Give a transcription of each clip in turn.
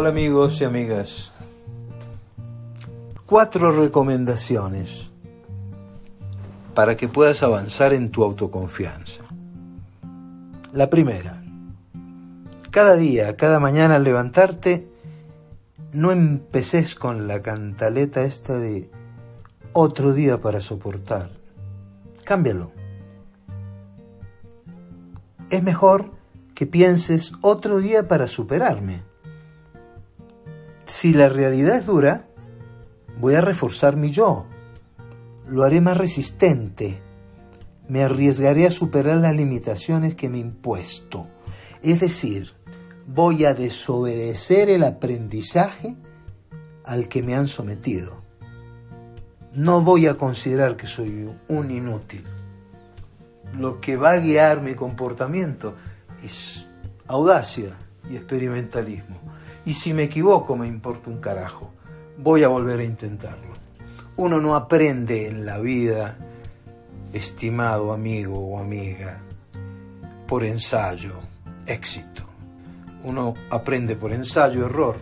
Hola amigos y amigas. Cuatro recomendaciones para que puedas avanzar en tu autoconfianza. La primera, cada día, cada mañana al levantarte, no empeces con la cantaleta esta de otro día para soportar. Cámbialo. Es mejor que pienses otro día para superarme. Si la realidad es dura, voy a reforzar mi yo. Lo haré más resistente. Me arriesgaré a superar las limitaciones que me he impuesto. Es decir, voy a desobedecer el aprendizaje al que me han sometido. No voy a considerar que soy un inútil. Lo que va a guiar mi comportamiento es audacia y experimentalismo. Y si me equivoco me importa un carajo. Voy a volver a intentarlo. Uno no aprende en la vida, estimado amigo o amiga, por ensayo, éxito. Uno aprende por ensayo, error.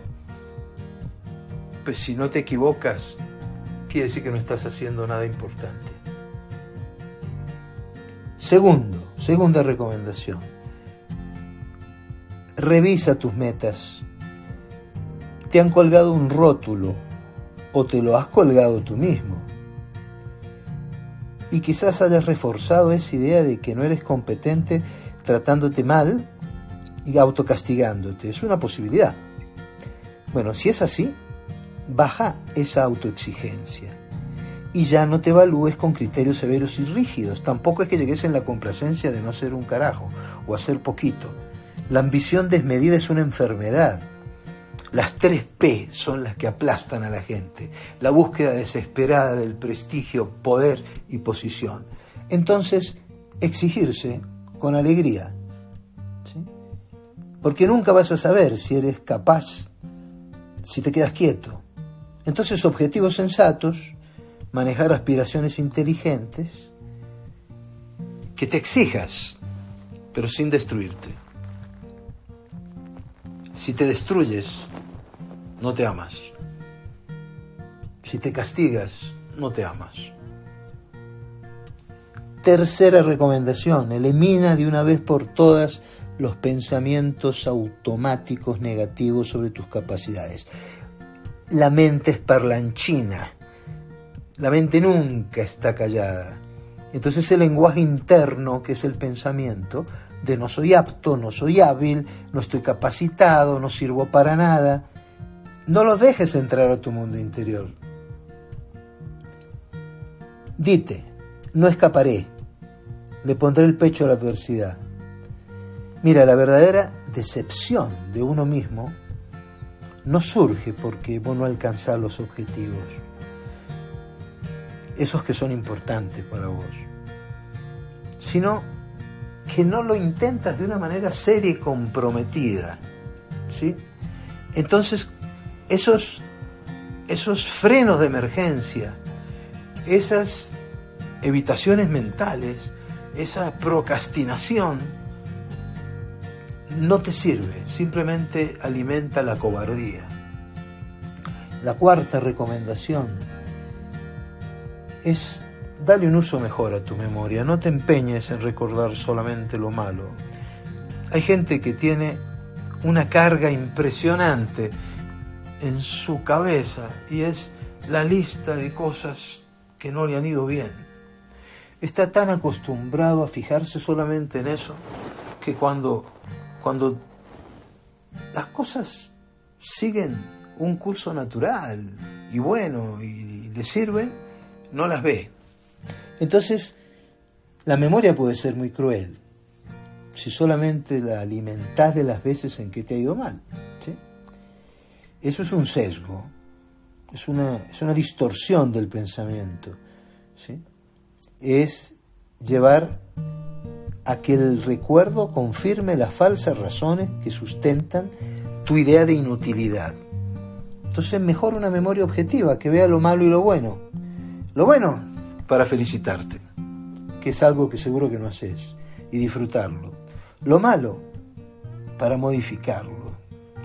Pues si no te equivocas, quiere decir que no estás haciendo nada importante. Segundo, segunda recomendación. Revisa tus metas. Te han colgado un rótulo o te lo has colgado tú mismo. Y quizás hayas reforzado esa idea de que no eres competente tratándote mal y autocastigándote. Es una posibilidad. Bueno, si es así, baja esa autoexigencia y ya no te evalúes con criterios severos y rígidos. Tampoco es que llegues en la complacencia de no ser un carajo o hacer poquito. La ambición desmedida es una enfermedad. Las tres P son las que aplastan a la gente. La búsqueda desesperada del prestigio, poder y posición. Entonces, exigirse con alegría. Porque nunca vas a saber si eres capaz, si te quedas quieto. Entonces, objetivos sensatos, manejar aspiraciones inteligentes, que te exijas, pero sin destruirte. Si te destruyes, no te amas. Si te castigas, no te amas. Tercera recomendación, elimina de una vez por todas los pensamientos automáticos negativos sobre tus capacidades. La mente es parlanchina, la mente nunca está callada. Entonces el lenguaje interno, que es el pensamiento, de no soy apto, no soy hábil, no estoy capacitado, no sirvo para nada, no los dejes entrar a tu mundo interior. Dite, no escaparé, le pondré el pecho a la adversidad. Mira, la verdadera decepción de uno mismo no surge porque vos no alcanzás los objetivos, esos que son importantes para vos, sino que no lo intentas de una manera seria y comprometida. ¿sí? Entonces, esos, esos frenos de emergencia, esas evitaciones mentales, esa procrastinación, no te sirve, simplemente alimenta la cobardía. La cuarta recomendación es darle un uso mejor a tu memoria, no te empeñes en recordar solamente lo malo. Hay gente que tiene una carga impresionante en su cabeza y es la lista de cosas que no le han ido bien. Está tan acostumbrado a fijarse solamente en eso que cuando, cuando las cosas siguen un curso natural y bueno y le sirven, no las ve. Entonces, la memoria puede ser muy cruel si solamente la alimentás de las veces en que te ha ido mal. Eso es un sesgo, es una, es una distorsión del pensamiento. ¿sí? Es llevar a que el recuerdo confirme las falsas razones que sustentan tu idea de inutilidad. Entonces mejor una memoria objetiva que vea lo malo y lo bueno. Lo bueno para felicitarte, que es algo que seguro que no haces, y disfrutarlo. Lo malo para modificarlo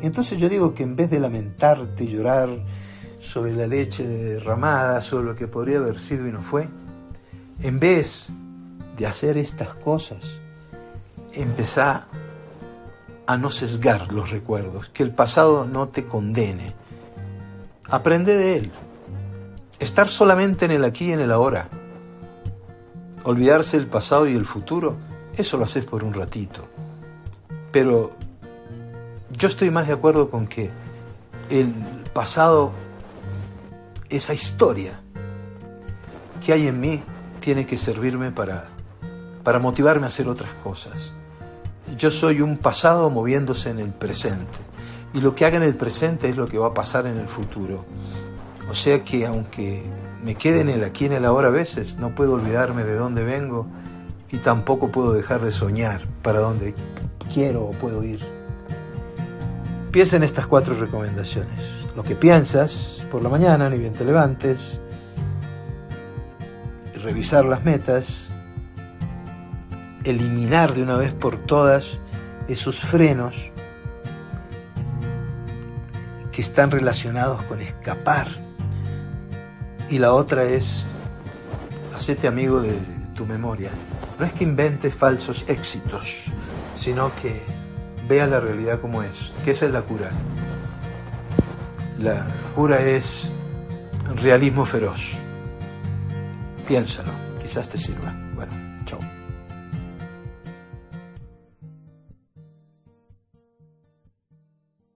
entonces yo digo que en vez de lamentarte llorar sobre la leche derramada, sobre lo que podría haber sido y no fue, en vez de hacer estas cosas, empezá a no sesgar los recuerdos, que el pasado no te condene. Aprende de él. Estar solamente en el aquí y en el ahora. Olvidarse del pasado y el futuro, eso lo haces por un ratito. Pero yo estoy más de acuerdo con que el pasado, esa historia que hay en mí, tiene que servirme para, para motivarme a hacer otras cosas. Yo soy un pasado moviéndose en el presente. Y lo que haga en el presente es lo que va a pasar en el futuro. O sea que aunque me quede en el aquí en el ahora a veces, no puedo olvidarme de dónde vengo y tampoco puedo dejar de soñar para dónde quiero o puedo ir. Piensa en estas cuatro recomendaciones. Lo que piensas por la mañana, ni bien te levantes, revisar las metas, eliminar de una vez por todas esos frenos que están relacionados con escapar. Y la otra es, hacete amigo de tu memoria. No es que inventes falsos éxitos, sino que vea la realidad como es, que es la cura. La cura es realismo feroz. Piénsalo, quizás te sirva. Bueno.